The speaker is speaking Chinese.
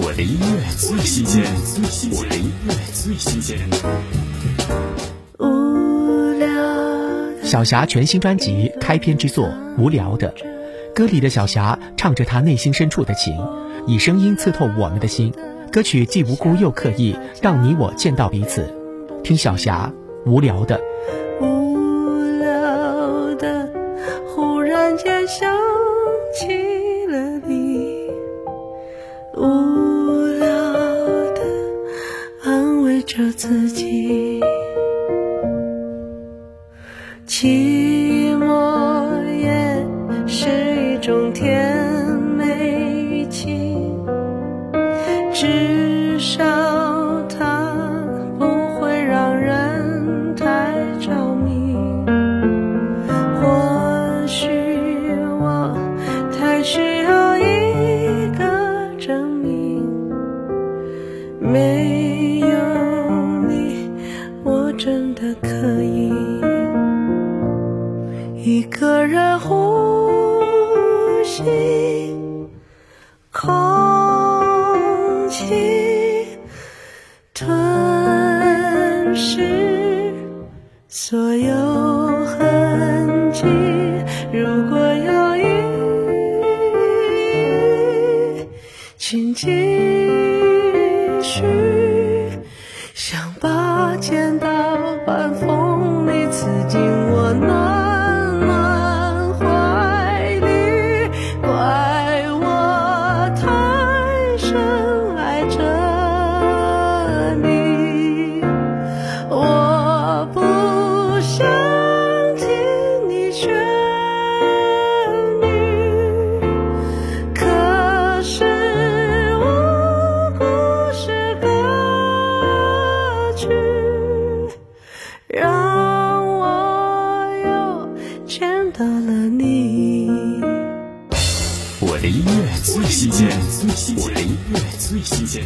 我的音乐最新鲜，我的音乐最新鲜。无聊小霞全新专辑开篇之作《无聊的》，歌里的小霞唱着她内心深处的情，以声音刺透我们的心。歌曲既无辜又刻意，让你我见到彼此。听小霞《无聊的》。无聊的，忽然间想起了你。无着自己。寂寞也是一种甜美情，至少它不会让人太着迷。或许我太需要一个证明，没有，真的可以一个人呼吸空气，吞噬所有痕迹。如果有意，请继续，像把晚风里刺进我脑让我又见到了你。我的音乐最新鲜，我的音乐最新鲜。